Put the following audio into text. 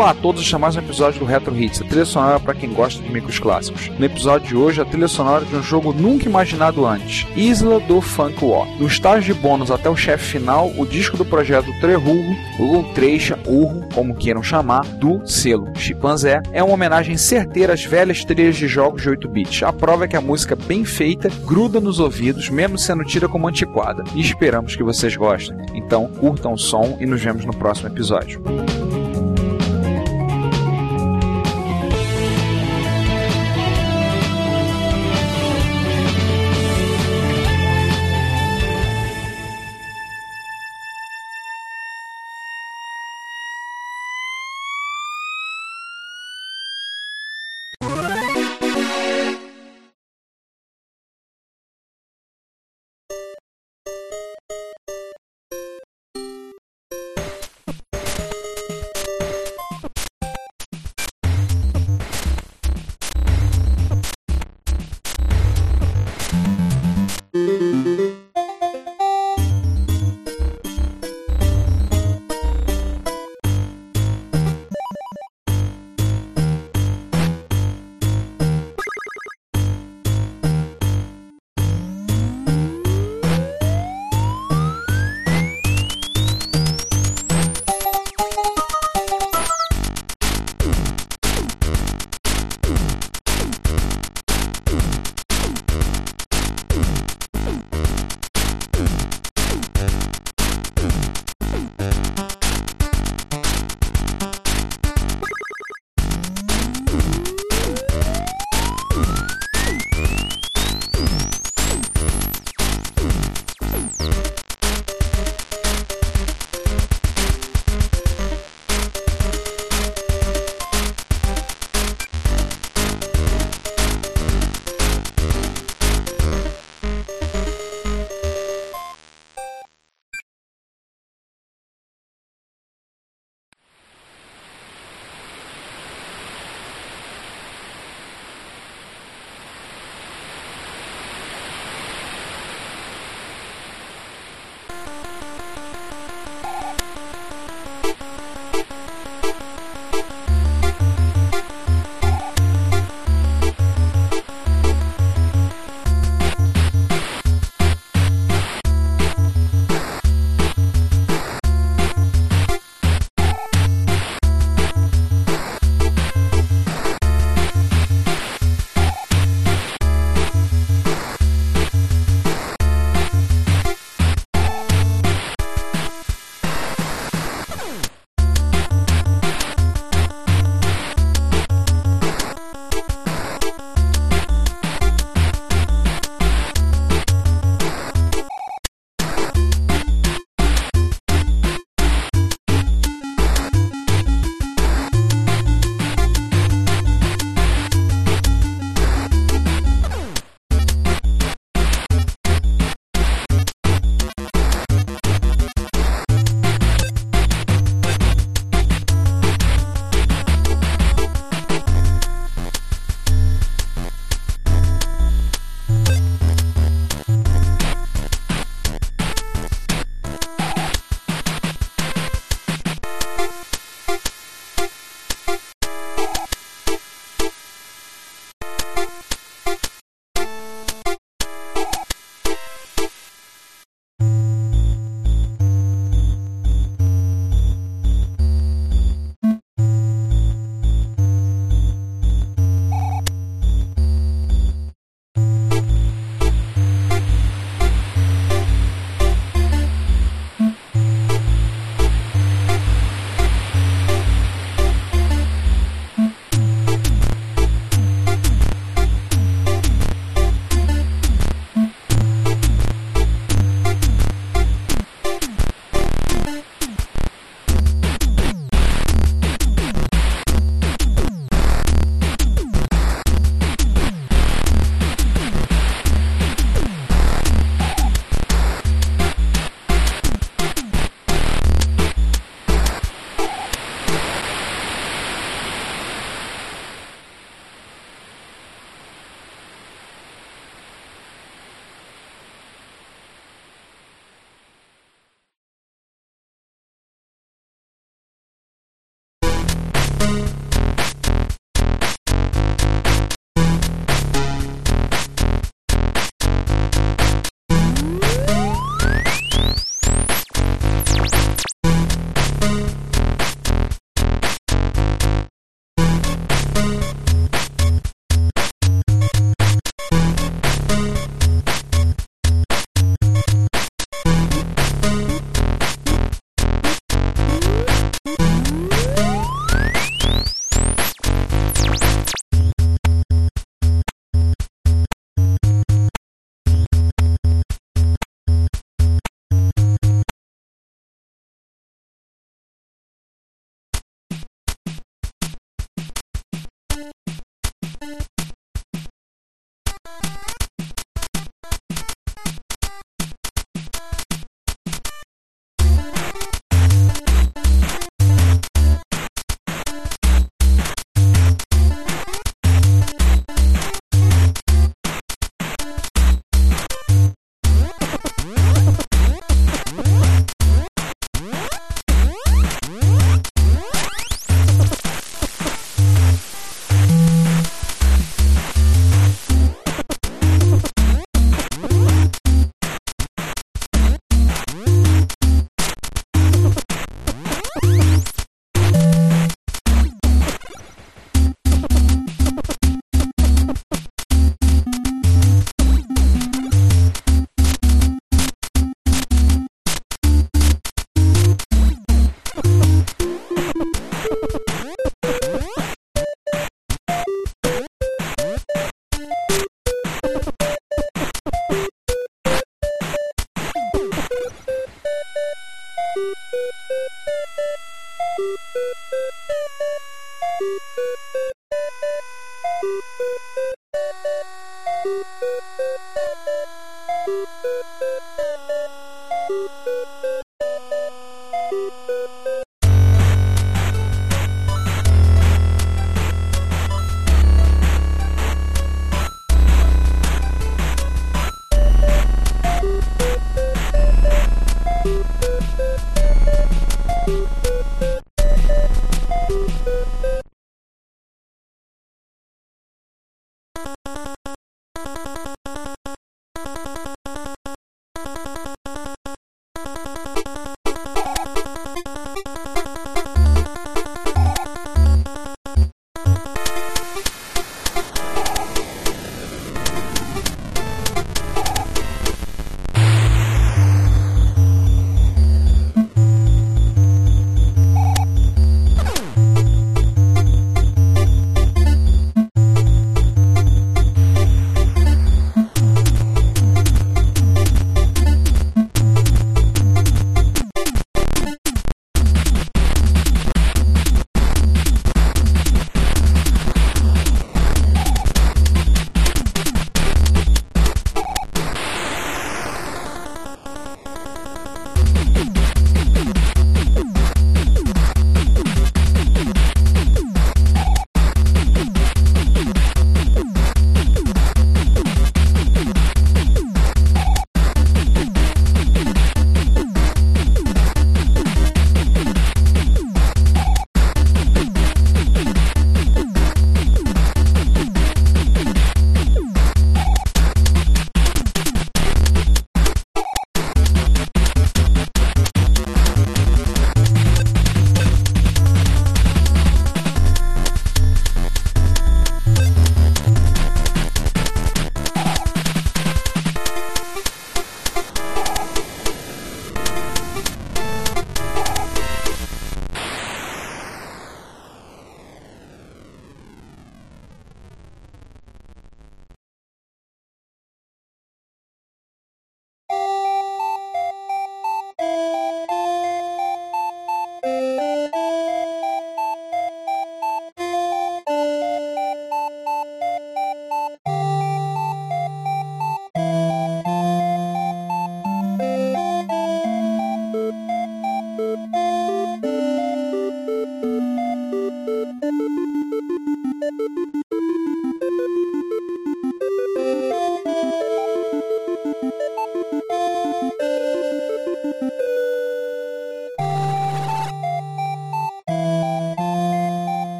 Olá a todos, e é mais um episódio do Retro Hits, a trilha sonora para quem gosta de micros clássicos. No episódio de hoje, a trilha sonora de um jogo nunca imaginado antes, Isla do Funk War. No estágio de bônus até o chefe final, o disco do projeto Trehurro, ou Trecha, Urro, como queiram chamar, do selo Chimpanzé, é uma homenagem certeira às velhas trilhas de jogos de 8-bits. A prova é que a música bem feita gruda nos ouvidos, mesmo sendo tida como antiquada. E esperamos que vocês gostem. Então, curtam o som e nos vemos no próximo episódio.